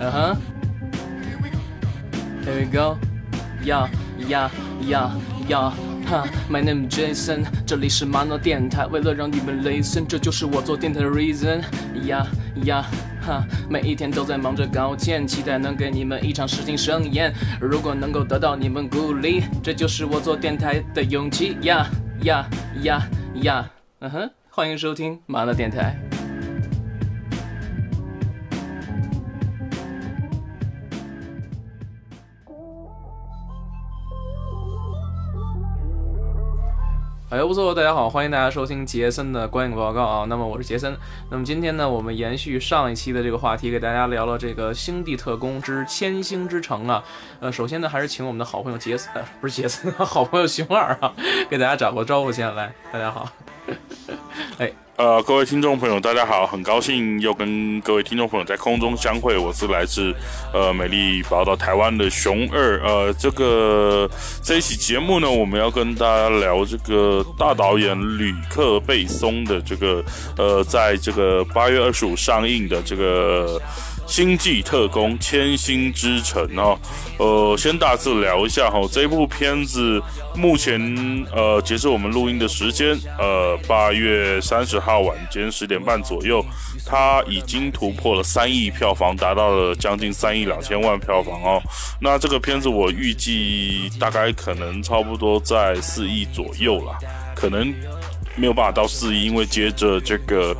嗯哼，Here we go，呀呀呀呀，哈，My name is Jason，这里是玛瑙电台，为了让你们 listen，这就是我做电台的 reason，呀呀哈，每一天都在忙着搞钱，期待能给你们一场视听盛宴，如果能够得到你们鼓励，这就是我做电台的勇气，呀呀呀呀，嗯哼，欢迎收听玛瑙电台。哎，不错，大家好，欢迎大家收听杰森的观影报告啊。那么我是杰森。那么今天呢，我们延续上一期的这个话题，给大家聊聊这个《星际特工之千星之城》啊。呃，首先呢，还是请我们的好朋友杰森，不是杰森，好朋友熊二啊，给大家打个招呼先来。大家好。哎。呃，各位听众朋友，大家好，很高兴又跟各位听众朋友在空中相会。我是来自呃美丽宝岛台湾的熊二。呃，这个这一期节目呢，我们要跟大家聊这个大导演吕克贝松的这个呃，在这个八月二十五上映的这个。星际特工：千星之城哦，呃，先大致聊一下哈，这部片子目前呃，截至我们录音的时间，呃，八月三十号晚间十点半左右，它已经突破了三亿票房，达到了将近三亿两千万票房哦。那这个片子我预计大概可能差不多在四亿左右啦，可能没有办法到四亿，因为接着这个。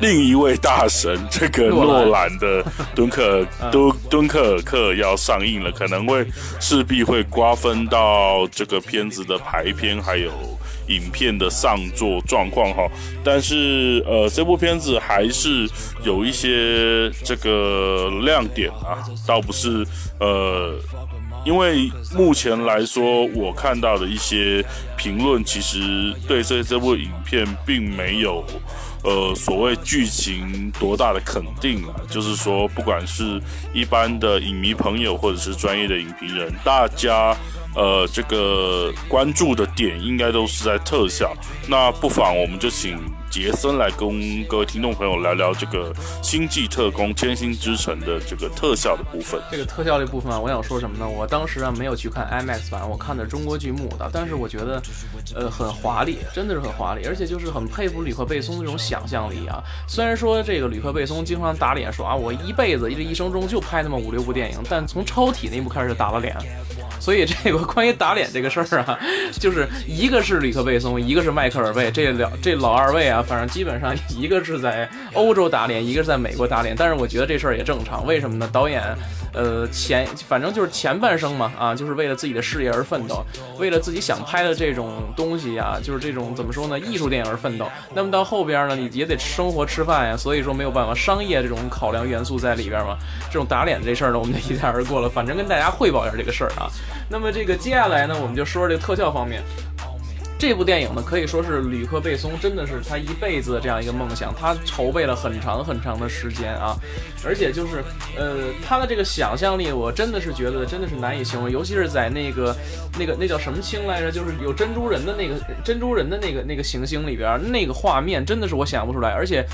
另一位大神，这个诺兰的 《敦刻敦敦刻尔克》要上映了，可能会势必会瓜分到这个片子的排片还有影片的上座状况哈。但是呃，这部片子还是有一些这个亮点啊，倒不是呃，因为目前来说，我看到的一些评论，其实对这这部影片并没有。呃，所谓剧情多大的肯定啊？就是说，不管是一般的影迷朋友，或者是专业的影评人，大家呃，这个关注的点应该都是在特效。那不妨我们就请。杰森来跟各位听众朋友聊聊这个《星际特工：千星之城》的这个特效的部分。这个特效这部分啊，我想说什么呢？我当时啊没有去看 IMAX 版，我看的中国剧目的，但是我觉得，呃，很华丽，真的是很华丽，而且就是很佩服吕克贝松这种想象力啊。虽然说这个吕克贝松经常打脸说啊，我一辈子这一生中就拍那么五六部电影，但从超体那部开始打了脸。所以这个关于打脸这个事儿啊，就是一个是吕克贝松，一个是迈克尔贝，这两这老二位啊，反正基本上一个是在欧洲打脸，一个是在美国打脸。但是我觉得这事儿也正常，为什么呢？导演，呃，前反正就是前半生嘛，啊，就是为了自己的事业而奋斗，为了自己想拍的这种东西呀，就是这种怎么说呢，艺术电影而奋斗。那么到后边呢，你也得生活吃饭呀，所以说没有办法，商业这种考量元素在里边嘛。这种打脸这事儿呢，我们就一带而过了。反正跟大家汇报一下这个事儿啊。那么这个接下来呢，我们就说说这个特效方面。这部电影呢，可以说是吕克贝松真的是他一辈子的这样一个梦想，他筹备了很长很长的时间啊，而且就是呃，他的这个想象力，我真的是觉得真的是难以形容，尤其是在那个 那个那叫什么星来着，就是有珍珠人的那个珍珠人的那个那个行星里边，那个画面真的是我想不出来，而且。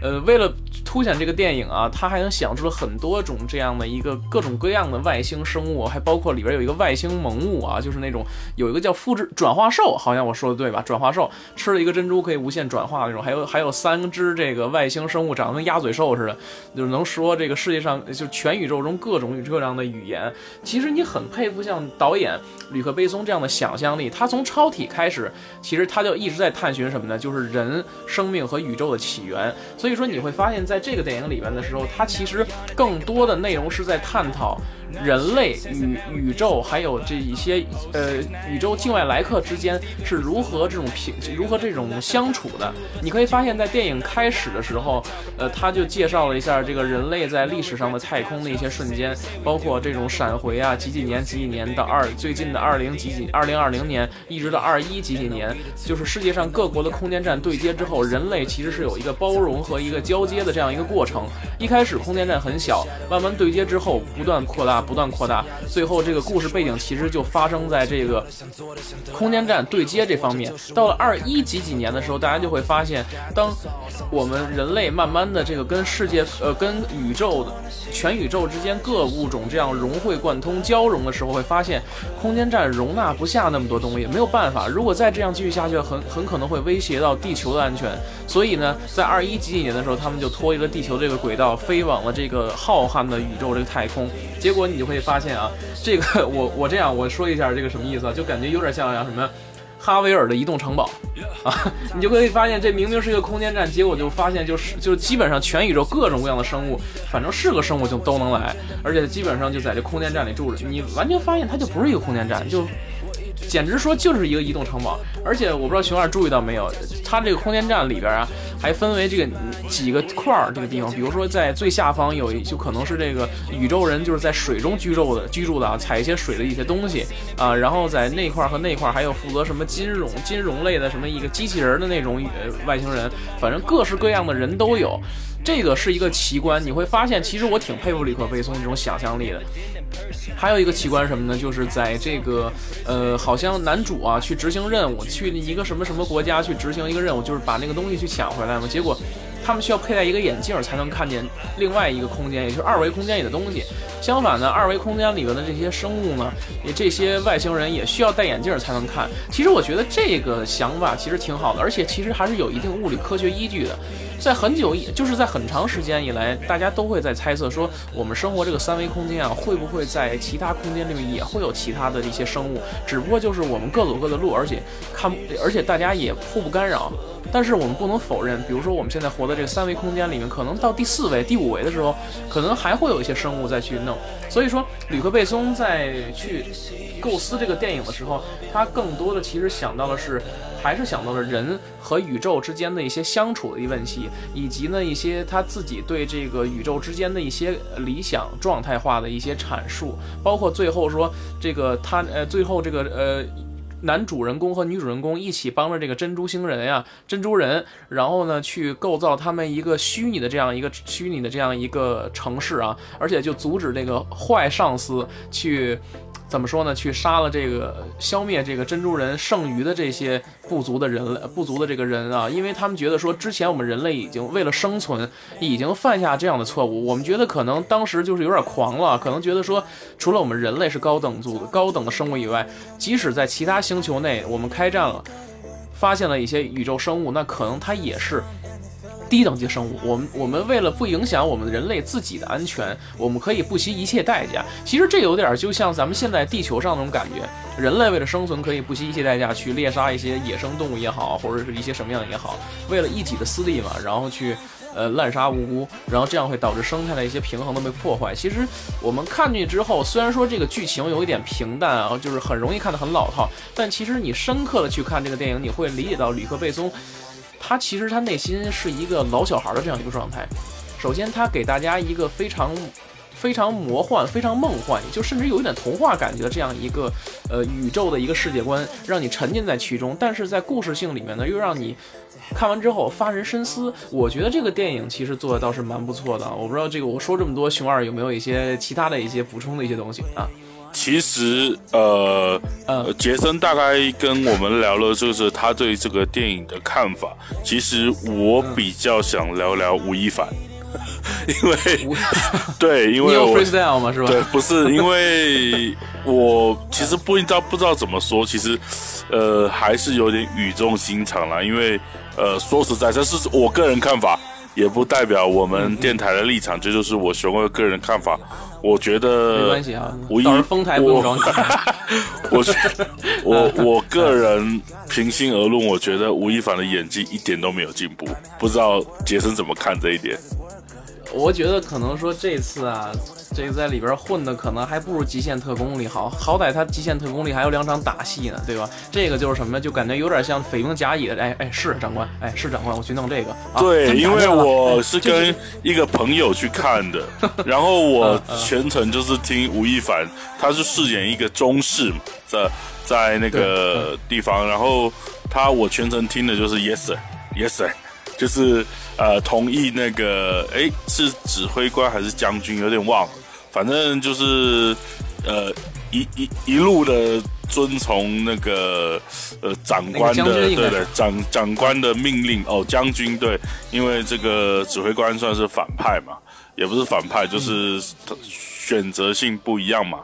呃，为了凸显这个电影啊，他还能想出了很多种这样的一个各种各样的外星生物，还包括里边有一个外星萌物啊，就是那种有一个叫复制转化兽，好像我说的对吧？转化兽吃了一个珍珠可以无限转化那种，还有还有三只这个外星生物长得跟鸭嘴兽似的，就是能说这个世界上就全宇宙中各种各样的语言。其实你很佩服像导演吕克贝松这样的想象力，他从超体开始，其实他就一直在探寻什么呢？就是人生命和宇宙的起源。所以说你会发现在这个电影里面的时候，它其实更多的内容是在探讨。人类与宇宙，还有这一些呃宇宙境外来客之间是如何这种平，如何这种相处的？你可以发现，在电影开始的时候，呃，他就介绍了一下这个人类在历史上的太空的一些瞬间，包括这种闪回啊，几几年几几年到二最近的二零几几二零二零年，一直到二一几几年，就是世界上各国的空间站对接之后，人类其实是有一个包容和一个交接的这样一个过程。一开始空间站很小，慢慢对接之后不断扩大。不断扩大，最后这个故事背景其实就发生在这个空间站对接这方面。到了二一几几年的时候，大家就会发现，当我们人类慢慢的这个跟世界呃跟宇宙的全宇宙之间各物种这样融会贯通交融的时候，会发现空间站容纳不下那么多东西，没有办法，如果再这样继续下去，很很可能会威胁到地球的安全。所以呢，在二一几几年的时候，他们就脱离了地球这个轨道，飞往了这个浩瀚的宇宙这个太空。结果你就会发现啊，这个 我我这样我说一下这个什么意思啊，就感觉有点像什么。哈维尔的移动城堡，啊，你就可以发现，这明明是一个空间站，结果就发现就是就基本上全宇宙各种各样的生物，反正是个生物就都能来，而且基本上就在这空间站里住着，你完全发现它就不是一个空间站，就。简直说就是一个移动城堡，而且我不知道熊二注意到没有，它这个空间站里边啊，还分为这个几个块儿这个地方，比如说在最下方有一就可能是这个宇宙人就是在水中居住的居住的啊，采一些水的一些东西啊，然后在那块儿和那块儿还有负责什么金融金融类的什么一个机器人的那种呃外星人，反正各式各样的人都有。这个是一个奇观，你会发现，其实我挺佩服李克贝松这种想象力的。还有一个奇观什么呢？就是在这个，呃，好像男主啊去执行任务，去一个什么什么国家去执行一个任务，就是把那个东西去抢回来嘛。结果他们需要佩戴一个眼镜才能看见另外一个空间，也就是二维空间里的东西。相反呢，二维空间里边的这些生物呢，也这些外星人也需要戴眼镜才能看。其实我觉得这个想法其实挺好的，而且其实还是有一定物理科学依据的。在很久以，就是在很长时间以来，大家都会在猜测说，我们生活这个三维空间啊，会不会在其他空间里面也会有其他的一些生物？只不过就是我们各走各的路，而且看，而且大家也互不干扰。但是我们不能否认，比如说我们现在活在这个三维空间里面，可能到第四维、第五维的时候，可能还会有一些生物再去弄。所以说，吕克贝松在去构思这个电影的时候，他更多的其实想到的是。还是想到了人和宇宙之间的一些相处的一问题，以及呢一些他自己对这个宇宙之间的一些理想状态化的一些阐述，包括最后说这个他呃最后这个呃男主人公和女主人公一起帮着这个珍珠星人呀珍珠人，然后呢去构造他们一个虚拟的这样一个虚拟的这样一个城市啊，而且就阻止这个坏上司去。怎么说呢？去杀了这个，消灭这个珍珠人剩余的这些不足的人类，不足的这个人啊，因为他们觉得说，之前我们人类已经为了生存，已经犯下这样的错误。我们觉得可能当时就是有点狂了，可能觉得说，除了我们人类是高等族的高等的生物以外，即使在其他星球内，我们开战了，发现了一些宇宙生物，那可能它也是。低等级生物，我们我们为了不影响我们人类自己的安全，我们可以不惜一切代价。其实这有点就像咱们现在地球上那种感觉，人类为了生存可以不惜一切代价去猎杀一些野生动物也好，或者是一些什么样也好，为了一己的私利嘛，然后去呃滥杀无辜，然后这样会导致生态的一些平衡都被破坏。其实我们看进去之后，虽然说这个剧情有一点平淡啊，就是很容易看得很老套，但其实你深刻的去看这个电影，你会理解到吕克贝松。他其实他内心是一个老小孩的这样一个状态。首先，他给大家一个非常、非常魔幻、非常梦幻，就甚至有一点童话感觉的这样一个呃宇宙的一个世界观，让你沉浸在其中。但是在故事性里面呢，又让你看完之后发人深思。我觉得这个电影其实做的倒是蛮不错的。我不知道这个我说这么多，熊二有没有一些其他的一些补充的一些东西啊？其实，呃，呃，杰森大概跟我们聊了，就是他对这个电影的看法。其实我比较想聊聊吴亦凡，因为 对，因为我 freestyle 吗？是吧？对，不是，因为我 其实不知道不知道怎么说，其实，呃，还是有点语重心长了。因为，呃，说实在，这是我个人看法。也不代表我们电台的立场，这就是我熊哥个人看法。我觉得没关系啊，吴亦丰台不用装。我我我个人平心而论，我觉得吴亦凡的演技一点都没有进步。不知道杰森怎么看这一点？我觉得可能说这次啊。这个在里边混的可能还不如《极限特工》里好，好歹他《极限特工》里还有两场打戏呢，对吧？这个就是什么，就感觉有点像匪兵甲乙的，哎哎，是长官，哎是长官，我去弄这个。对，因为我是跟一个朋友去看的，然后我全程就是听吴亦凡，他是饰演一个中士，在在那个地方，然后他我全程听的就是 Yes sir，Yes sir，就是呃同意那个，哎是指挥官还是将军，有点忘了。反正就是呃一一一路的遵从那个呃长官的对对长长官的命令哦，将军对，因为这个指挥官算是反派嘛，也不是反派，就是选择性不一样嘛。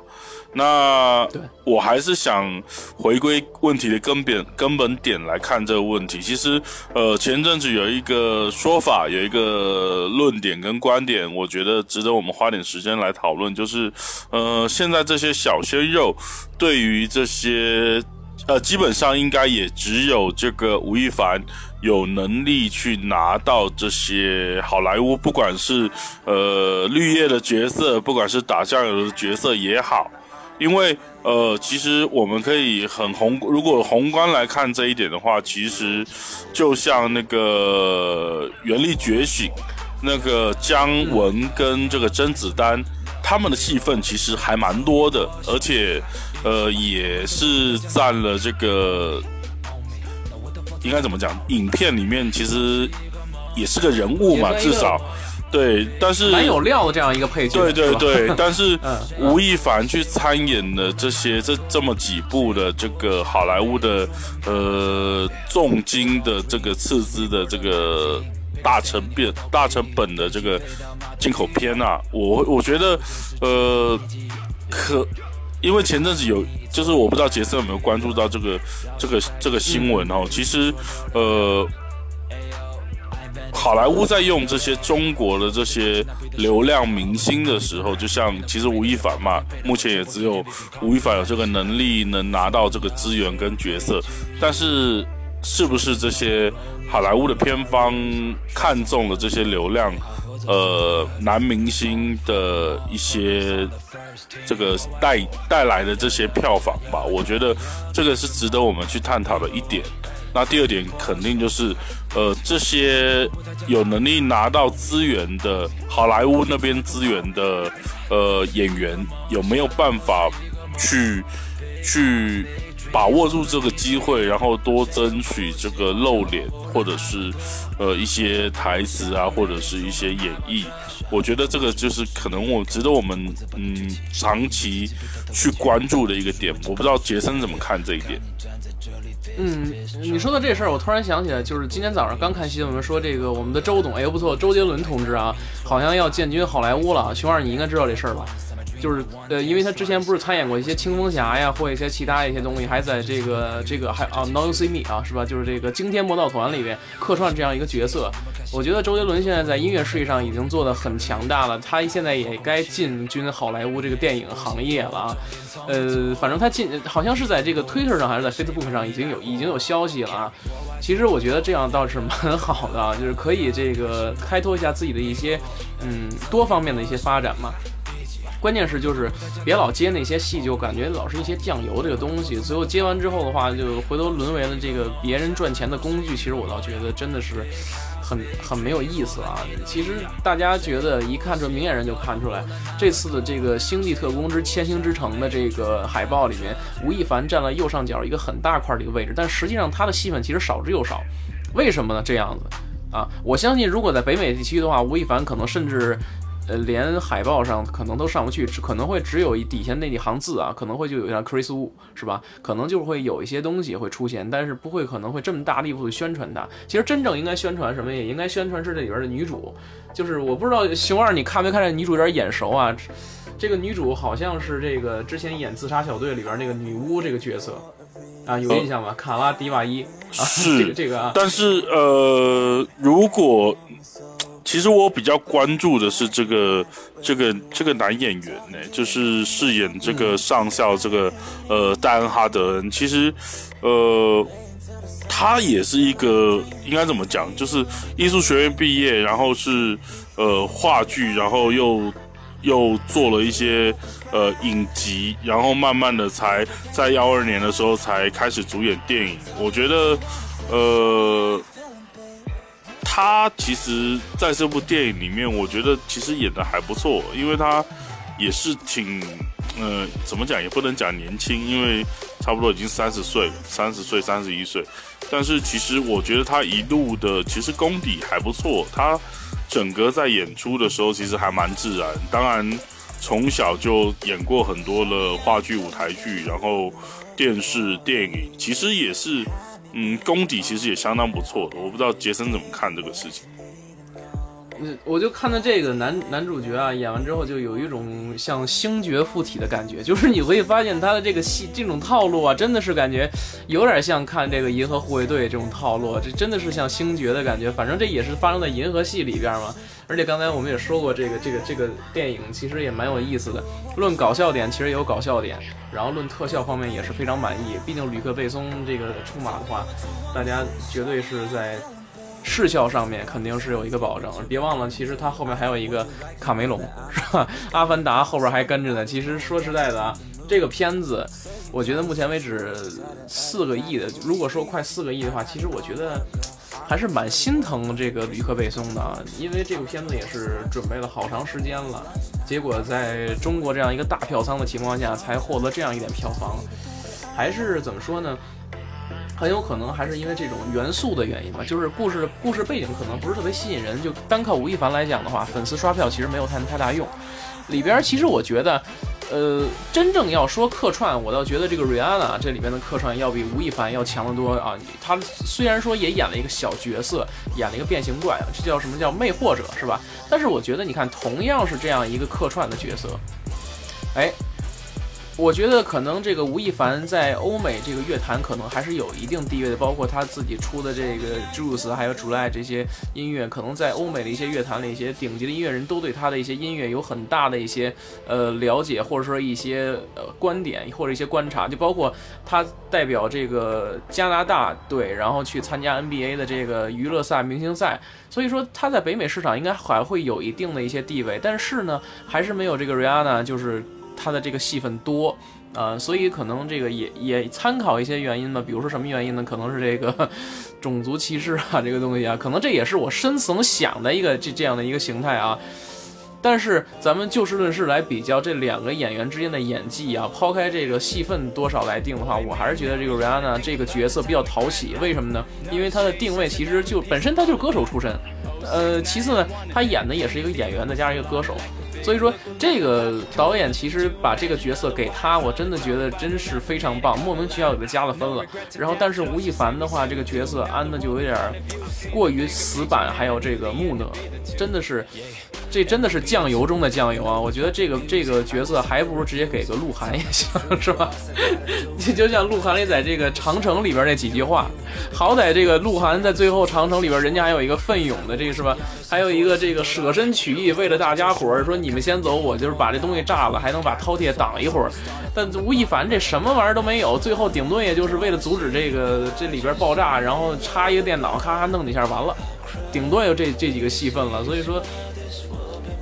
那我还是想回归问题的根本根本点来看这个问题。其实，呃，前阵子有一个说法，有一个论点跟观点，我觉得值得我们花点时间来讨论。就是，呃，现在这些小鲜肉对于这些，呃，基本上应该也只有这个吴亦凡有能力去拿到这些好莱坞，不管是呃绿叶的角色，不管是打酱油的角色也好。因为呃，其实我们可以很宏，如果宏观来看这一点的话，其实就像那个《原力觉醒》，那个姜文跟这个甄子丹，他们的戏份其实还蛮多的，而且呃，也是占了这个应该怎么讲，影片里面其实也是个人物嘛，至少。对，但是蛮有料的这样一个配角。对对对，但是吴亦凡去参演的这些这这么几部的这个好莱坞的呃重金的这个斥资的这个大成本大成本的这个进口片啊，我我觉得呃可，因为前阵子有就是我不知道杰森有没有关注到这个这个这个新闻哦，其实呃。好莱坞在用这些中国的这些流量明星的时候，就像其实吴亦凡嘛，目前也只有吴亦凡有这个能力能拿到这个资源跟角色。但是，是不是这些好莱坞的片方看中了这些流量，呃，男明星的一些这个带带来的这些票房吧？我觉得这个是值得我们去探讨的一点。那第二点肯定就是，呃，这些有能力拿到资源的好莱坞那边资源的呃演员，有没有办法去去把握住这个机会，然后多争取这个露脸，或者是呃一些台词啊，或者是一些演绎？我觉得这个就是可能我值得我们嗯长期去关注的一个点。我不知道杰森怎么看这一点。嗯，你说到这事儿，我突然想起来，就是今天早上刚看新闻说，这个我们的周董，哎呦不错，周杰伦同志啊，好像要进军好莱坞了。熊二，你应该知道这事儿吧？就是呃，因为他之前不是参演过一些青蜂侠呀，或一些其他一些东西，还在这个这个还啊，Now You See Me 啊，是吧？就是这个惊天魔盗团里边客串这样一个角色。我觉得周杰伦现在在音乐事业上已经做得很强大了，他现在也该进军好莱坞这个电影行业了啊。呃，反正他进好像是在这个 Twitter 上还是在 Facebook 上已经有已经有消息了啊。其实我觉得这样倒是蛮好的，就是可以这个开拓一下自己的一些嗯多方面的一些发展嘛。关键是就是别老接那些戏，就感觉老是一些酱油这个东西，最后接完之后的话，就回头沦为了这个别人赚钱的工具。其实我倒觉得真的是很很没有意思啊。其实大家觉得一看这明眼人就看出来，这次的这个《星际特工之千星之城》的这个海报里面，吴亦凡占了右上角一个很大块的一个位置，但实际上他的戏份其实少之又少。为什么呢？这样子啊，我相信如果在北美地区的话，吴亦凡可能甚至。呃，连海报上可能都上不去，只可能会只有一底下那几行字啊，可能会就有像 Chris Wu 是吧？可能就会有一些东西会出现，但是不会可能会这么大力度的宣传它。其实真正应该宣传什么，也应该宣传是这里边的女主。就是我不知道熊二你看没看这女主有点眼熟啊？这个女主好像是这个之前演自杀小队里边那个女巫这个角色啊，有印象吗？卡拉迪瓦伊啊，这个这个啊。但是呃，如果。其实我比较关注的是这个这个这个男演员呢，就是饰演这个上校这个呃戴恩哈德恩。其实呃他也是一个应该怎么讲，就是艺术学院毕业，然后是呃话剧，然后又又做了一些呃影集，然后慢慢的才在幺二年的时候才开始主演电影。我觉得呃。他其实在这部电影里面，我觉得其实演的还不错，因为他也是挺，呃，怎么讲也不能讲年轻，因为差不多已经三十岁，三十岁、三十一岁，但是其实我觉得他一路的其实功底还不错，他整个在演出的时候其实还蛮自然，当然。从小就演过很多的话剧、舞台剧，然后电视、电影，其实也是，嗯，功底其实也相当不错的。我不知道杰森怎么看这个事情。我就看到这个男男主角啊，演完之后就有一种像星爵附体的感觉，就是你会发现他的这个戏这种套路啊，真的是感觉有点像看这个银河护卫队这种套路，这真的是像星爵的感觉。反正这也是发生在银河系里边嘛。而且刚才我们也说过，这个这个这个电影其实也蛮有意思的。论搞笑点，其实也有搞笑点，然后论特效方面也是非常满意。毕竟吕克贝松这个出马的话，大家绝对是在。视效上面肯定是有一个保证，别忘了，其实它后面还有一个卡梅隆，是吧？阿凡达后边还跟着呢。其实说实在的啊，这个片子，我觉得目前为止四个亿的，如果说快四个亿的话，其实我觉得还是蛮心疼这个吕克贝松的啊，因为这部片子也是准备了好长时间了，结果在中国这样一个大票仓的情况下，才获得这样一点票房，还是怎么说呢？很有可能还是因为这种元素的原因吧，就是故事故事背景可能不是特别吸引人，就单靠吴亦凡来讲的话，粉丝刷票其实没有太太大用。里边其实我觉得，呃，真正要说客串，我倒觉得这个瑞安娜这里边的客串要比吴亦凡要强得多啊。他虽然说也演了一个小角色，演了一个变形怪，这叫什么叫魅惑者是吧？但是我觉得你看，同样是这样一个客串的角色，哎。我觉得可能这个吴亦凡在欧美这个乐坛可能还是有一定地位的，包括他自己出的这个 Juice 还有 July 这些音乐，可能在欧美的一些乐坛里，一些顶级的音乐人都对他的一些音乐有很大的一些呃了解，或者说一些呃观点或者一些观察，就包括他代表这个加拿大队，然后去参加 NBA 的这个娱乐赛、明星赛，所以说他在北美市场应该还会有一定的一些地位，但是呢，还是没有这个 Rihanna 就是。他的这个戏份多，呃，所以可能这个也也参考一些原因吧，比如说什么原因呢？可能是这个 种族歧视啊，这个东西啊，可能这也是我深层想的一个这这样的一个形态啊。但是咱们就事论事来比较这两个演员之间的演技啊，抛开这个戏份多少来定的话，我还是觉得这个 Rihanna 这个角色比较讨喜。为什么呢？因为她的定位其实就本身她就是歌手出身，呃，其次呢，她演的也是一个演员再加上一个歌手。所以说，这个导演其实把这个角色给他，我真的觉得真是非常棒，莫名其妙给他加了分了。然后，但是吴亦凡的话，这个角色安的就有点过于死板，还有这个木讷，真的是。这真的是酱油中的酱油啊！我觉得这个这个角色还不如直接给个鹿晗也行，是吧？你就像鹿晗里在这个长城里边那几句话，好歹这个鹿晗在最后长城里边，人家还有一个奋勇的这个是吧？还有一个这个舍身取义，为了大家伙儿说你们先走，我就是把这东西炸了，还能把饕餮挡一会儿。但吴亦凡这什么玩意儿都没有，最后顶多也就是为了阻止这个这里边爆炸，然后插一个电脑，咔咔弄几下完了，顶多有这这几个戏份了。所以说。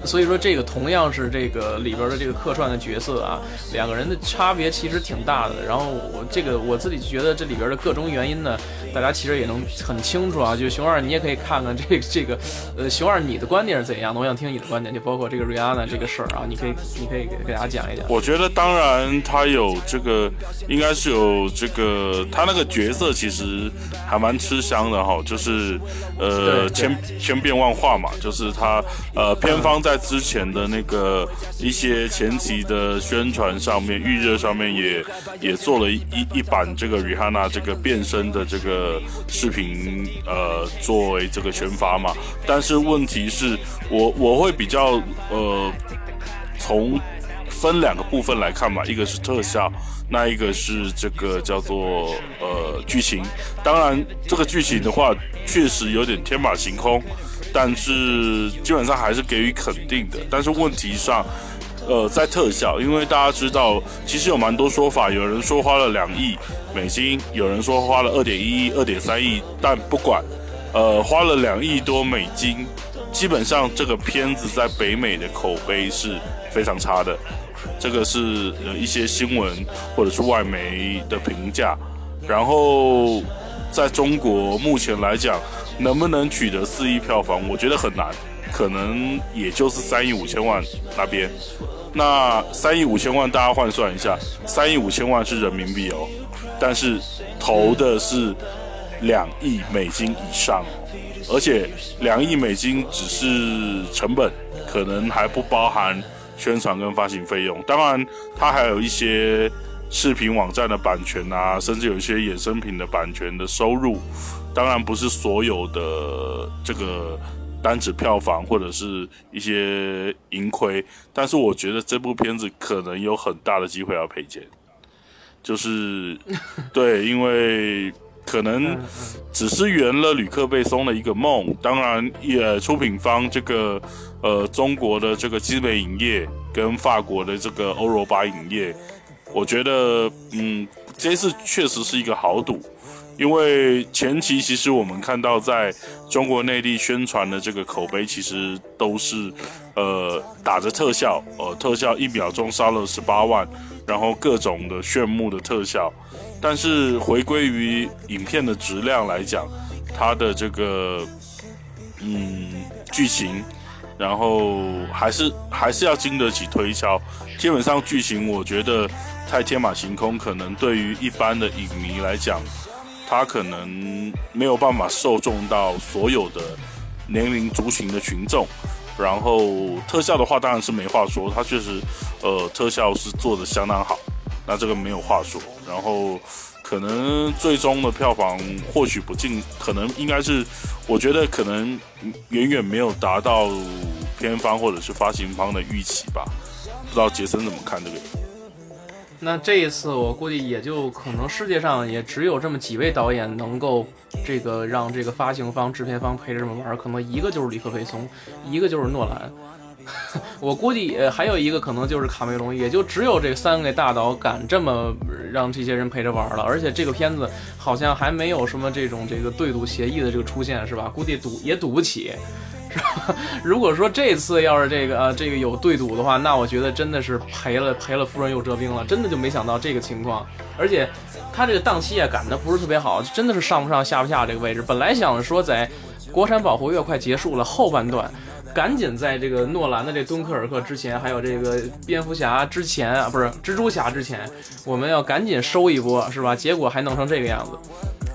所以说，这个同样是这个里边的这个客串的角色啊，两个人的差别其实挺大的。然后我这个我自己觉得这里边的各种原因呢，大家其实也能很清楚啊。就熊二，你也可以看看这个这个，呃，熊二你的观点是怎样的？我想听你的观点，就包括这个瑞安娜这个事儿啊，你可以你可以给给大家讲一讲。我觉得当然他有这个，应该是有这个，他那个角色其实还蛮吃香的哈，就是呃千千变万化嘛，就是他呃偏方在。在之前的那个一些前期的宣传上面、预热上面也也做了一一版这个 Rihanna 这个变身的这个视频，呃，作为这个宣发嘛。但是问题是我我会比较呃，从分两个部分来看嘛，一个是特效，那一个是这个叫做呃剧情。当然，这个剧情的话，确实有点天马行空。但是基本上还是给予肯定的。但是问题上，呃，在特效，因为大家知道，其实有蛮多说法，有人说花了两亿美金，有人说花了二点一亿、二点三亿。但不管，呃，花了两亿多美金，基本上这个片子在北美的口碑是非常差的。这个是呃一些新闻或者是外媒的评价。然后在中国目前来讲。能不能取得四亿票房？我觉得很难，可能也就是三亿五千万那边。那三亿五千万，大家换算一下，三亿五千万是人民币哦，但是投的是两亿美金以上，而且两亿美金只是成本，可能还不包含宣传跟发行费用。当然，它还有一些视频网站的版权啊，甚至有一些衍生品的版权的收入。当然，不是所有的这个单指票房或者是一些盈亏，但是我觉得这部片子可能有很大的机会要赔钱。就是 对，因为。可能只是圆了吕克贝松的一个梦。当然，也出品方这个呃中国的这个基美影业跟法国的这个欧罗巴影业，我觉得嗯这次确实是一个豪赌，因为前期其实我们看到在中国内地宣传的这个口碑，其实都是呃打着特效，呃特效一秒钟杀了十八万，然后各种的炫目的特效。但是回归于影片的质量来讲，它的这个嗯剧情，然后还是还是要经得起推敲。基本上剧情我觉得太天马行空，可能对于一般的影迷来讲，他可能没有办法受众到所有的年龄族群的群众。然后特效的话，当然是没话说，它确实呃特效是做的相当好。那这个没有话说，然后可能最终的票房或许不尽，可能应该是，我觉得可能远远没有达到片方或者是发行方的预期吧。不知道杰森怎么看这个？那这一次我估计也就可能世界上也只有这么几位导演能够这个让这个发行方、制片方陪着这么玩，可能一个就是李克贝松，一个就是诺兰。我估计呃还有一个可能就是卡梅隆，也就只有这三个大导敢这么让这些人陪着玩了。而且这个片子好像还没有什么这种这个对赌协议的这个出现，是吧？估计赌也赌不起，如果说这次要是这个呃这个有对赌的话，那我觉得真的是赔了赔了夫人又折兵了，真的就没想到这个情况。而且他这个档期啊赶的不是特别好，真的是上不上下不下这个位置。本来想说在国产保护月快结束了后半段。赶紧在这个诺兰的这敦刻尔克之前，还有这个蝙蝠侠之前啊，不是蜘蛛侠之前，我们要赶紧收一波，是吧？结果还弄成这个样子。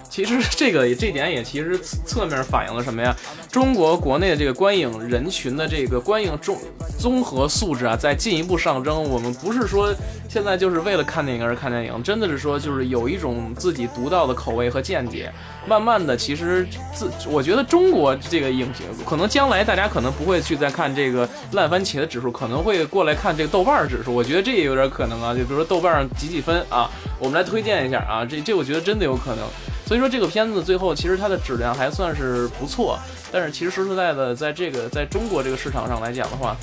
其实这个这点也其实侧面反映了什么呀？中国国内的这个观影人群的这个观影综综合素质啊，在进一步上升。我们不是说现在就是为了看电影而看电影，真的是说就是有一种自己独到的口味和见解。慢慢的，其实自我觉得中国这个影评，可能将来大家可能不会去再看这个烂番茄的指数，可能会过来看这个豆瓣指数。我觉得这也有点可能啊，就比如说豆瓣上几几分啊，我们来推荐一下啊，这这我觉得真的有可能。所以说这个片子最后其实它的质量还算是不错，但是其实说实在的，在这个在中国这个市场上来讲的话。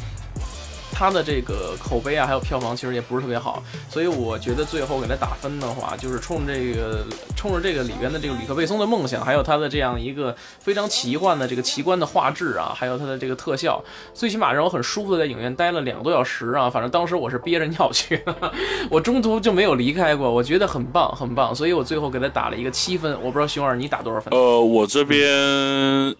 它的这个口碑啊，还有票房，其实也不是特别好，所以我觉得最后给它打分的话，就是冲着这个冲着这个里边的这个吕克贝松的梦想，还有他的这样一个非常奇幻的这个奇观的画质啊，还有它的这个特效，最起码让我很舒服的在影院待了两个多小时啊，反正当时我是憋着尿去，我中途就没有离开过，我觉得很棒很棒，所以我最后给他打了一个七分，我不知道熊二你打多少分？呃，我这边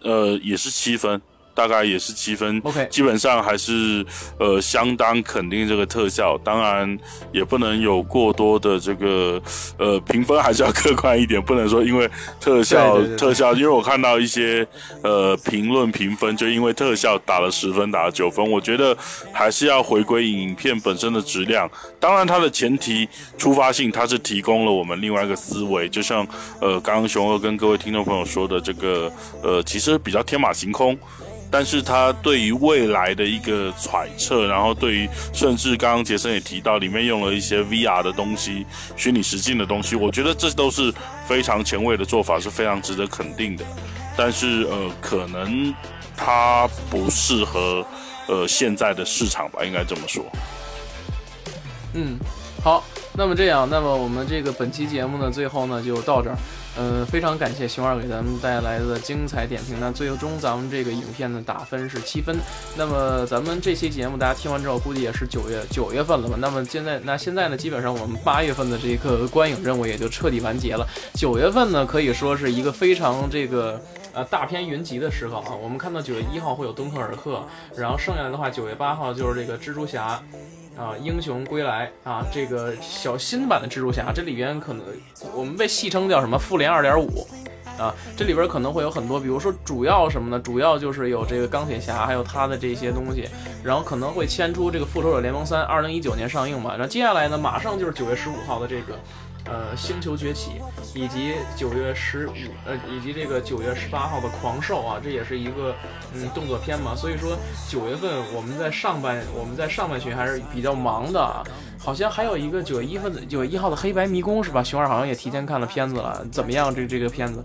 呃也是七分。大概也是七分，OK，基本上还是呃相当肯定这个特效，当然也不能有过多的这个呃评分，还是要客观一点，不能说因为特效特效，因为我看到一些呃评论评分，就因为特效打了十分，打了九分，我觉得还是要回归影片本身的质量。当然，它的前提出发性，它是提供了我们另外一个思维，就像呃刚刚熊二跟各位听众朋友说的这个呃，其实比较天马行空。但是他对于未来的一个揣测，然后对于甚至刚刚杰森也提到，里面用了一些 VR 的东西、虚拟实境的东西，我觉得这都是非常前卫的做法，是非常值得肯定的。但是呃，可能它不适合呃现在的市场吧，应该这么说。嗯，好，那么这样，那么我们这个本期节目呢，最后呢就到这儿。嗯，非常感谢熊二给咱们带来的精彩点评。那最终咱们这个影片的打分是七分。那么咱们这期节目大家听完之后，估计也是九月九月份了吧？那么现在那现在呢，基本上我们八月份的这个观影任务也就彻底完结了。九月份呢，可以说是一个非常这个呃大片云集的时刻啊。我们看到九月一号会有敦刻尔克，然后剩下来的话九月八号就是这个蜘蛛侠。啊，英雄归来啊，这个小新版的蜘蛛侠，这里边可能我们被戏称叫什么复联二点五，啊，这里边可能会有很多，比如说主要什么呢？主要就是有这个钢铁侠，还有他的这些东西，然后可能会牵出这个复仇者联盟三，二零一九年上映嘛。那接下来呢，马上就是九月十五号的这个。呃，星球崛起，以及九月十五，呃，以及这个九月十八号的狂兽啊，这也是一个嗯动作片嘛。所以说九月份我们在上半我们在上半旬还是比较忙的啊。好像还有一个九月一份九月一号的黑白迷宫是吧？熊二好像也提前看了片子了，怎么样？这这个片子？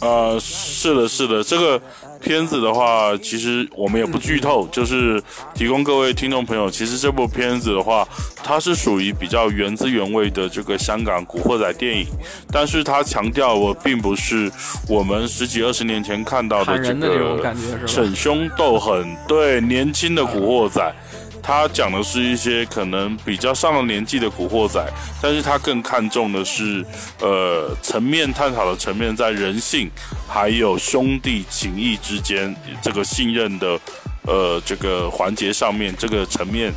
呃，是的，是的，这个片子的话，其实我们也不剧透，就是提供各位听众朋友，其实这部片子的话，它是属于比较原汁原味的这个香港古惑仔电影，但是它强调我并不是我们十几二十年前看到的这个逞凶斗狠，对年轻的古惑仔。他讲的是一些可能比较上了年纪的古惑仔，但是他更看重的是，呃，层面探讨的层面在人性，还有兄弟情谊之间这个信任的，呃，这个环节上面这个层面，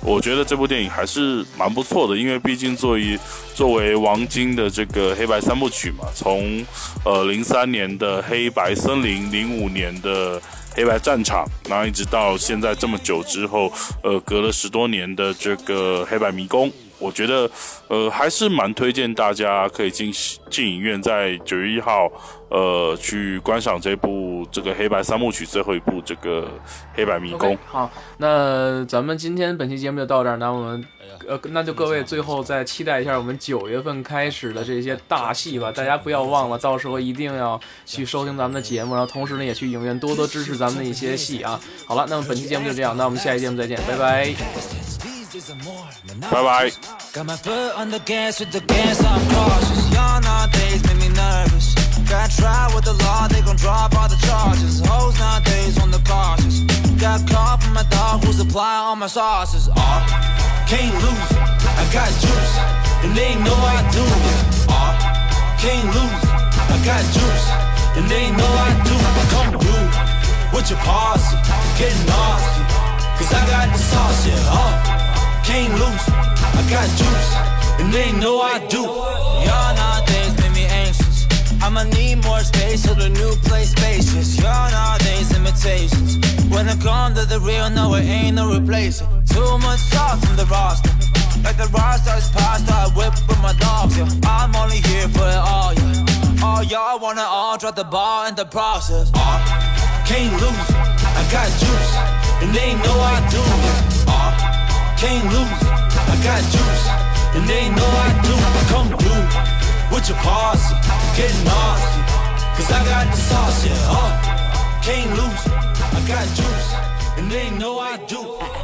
我觉得这部电影还是蛮不错的，因为毕竟作为作为王晶的这个黑白三部曲嘛，从呃零三年的黑白森林，零五年的。黑白战场，然后一直到现在这么久之后，呃，隔了十多年的这个黑白迷宫，我觉得，呃，还是蛮推荐大家可以进进影院，在九月一号，呃，去观赏这部这个黑白三部曲最后一部这个黑白迷宫。好，那咱们今天本期节目就到这儿，那我们。呃，那就各位最后再期待一下我们九月份开始的这些大戏吧，大家不要忘了，到时候一定要去收听咱们的节目，然后同时呢也去影院多多支持咱们的一些戏啊。好了，那么本期节目就这样，那我们下期节目再见，拜拜，Bye bye. Got my foot on the gas with the gas, on cautious. Y'all nowadays make me nervous. Got tried with the law, they gon' drop all the charges. Hoes nowadays on the cautious. Got caught from my dog who supply all my sauces. Oh, can't lose. I got juice, and they know I do it. Oh, can't lose. I got juice, and they know I do it. Come through with your posse, nasty. Cause I got the sauce, yeah can't lose. I got juice, and they know I do. Y'all nowadays make me anxious. I'ma need more space so the new place spacious. Y'all nowadays imitations. When I come to the real, no, it ain't no replacing. Too much sauce in the roster. Like the roster's pasta, I whip with my dogs, yeah. I'm only here for it all, yeah. All y'all wanna all drop the ball in the process. Uh, can't lose, I got juice, and they know I do, yeah. Can't lose, I got juice, and they know I do. Come through with your posse, get nasty, cause I got the sauce, yeah. Uh, can't lose, I got juice, and they know I do.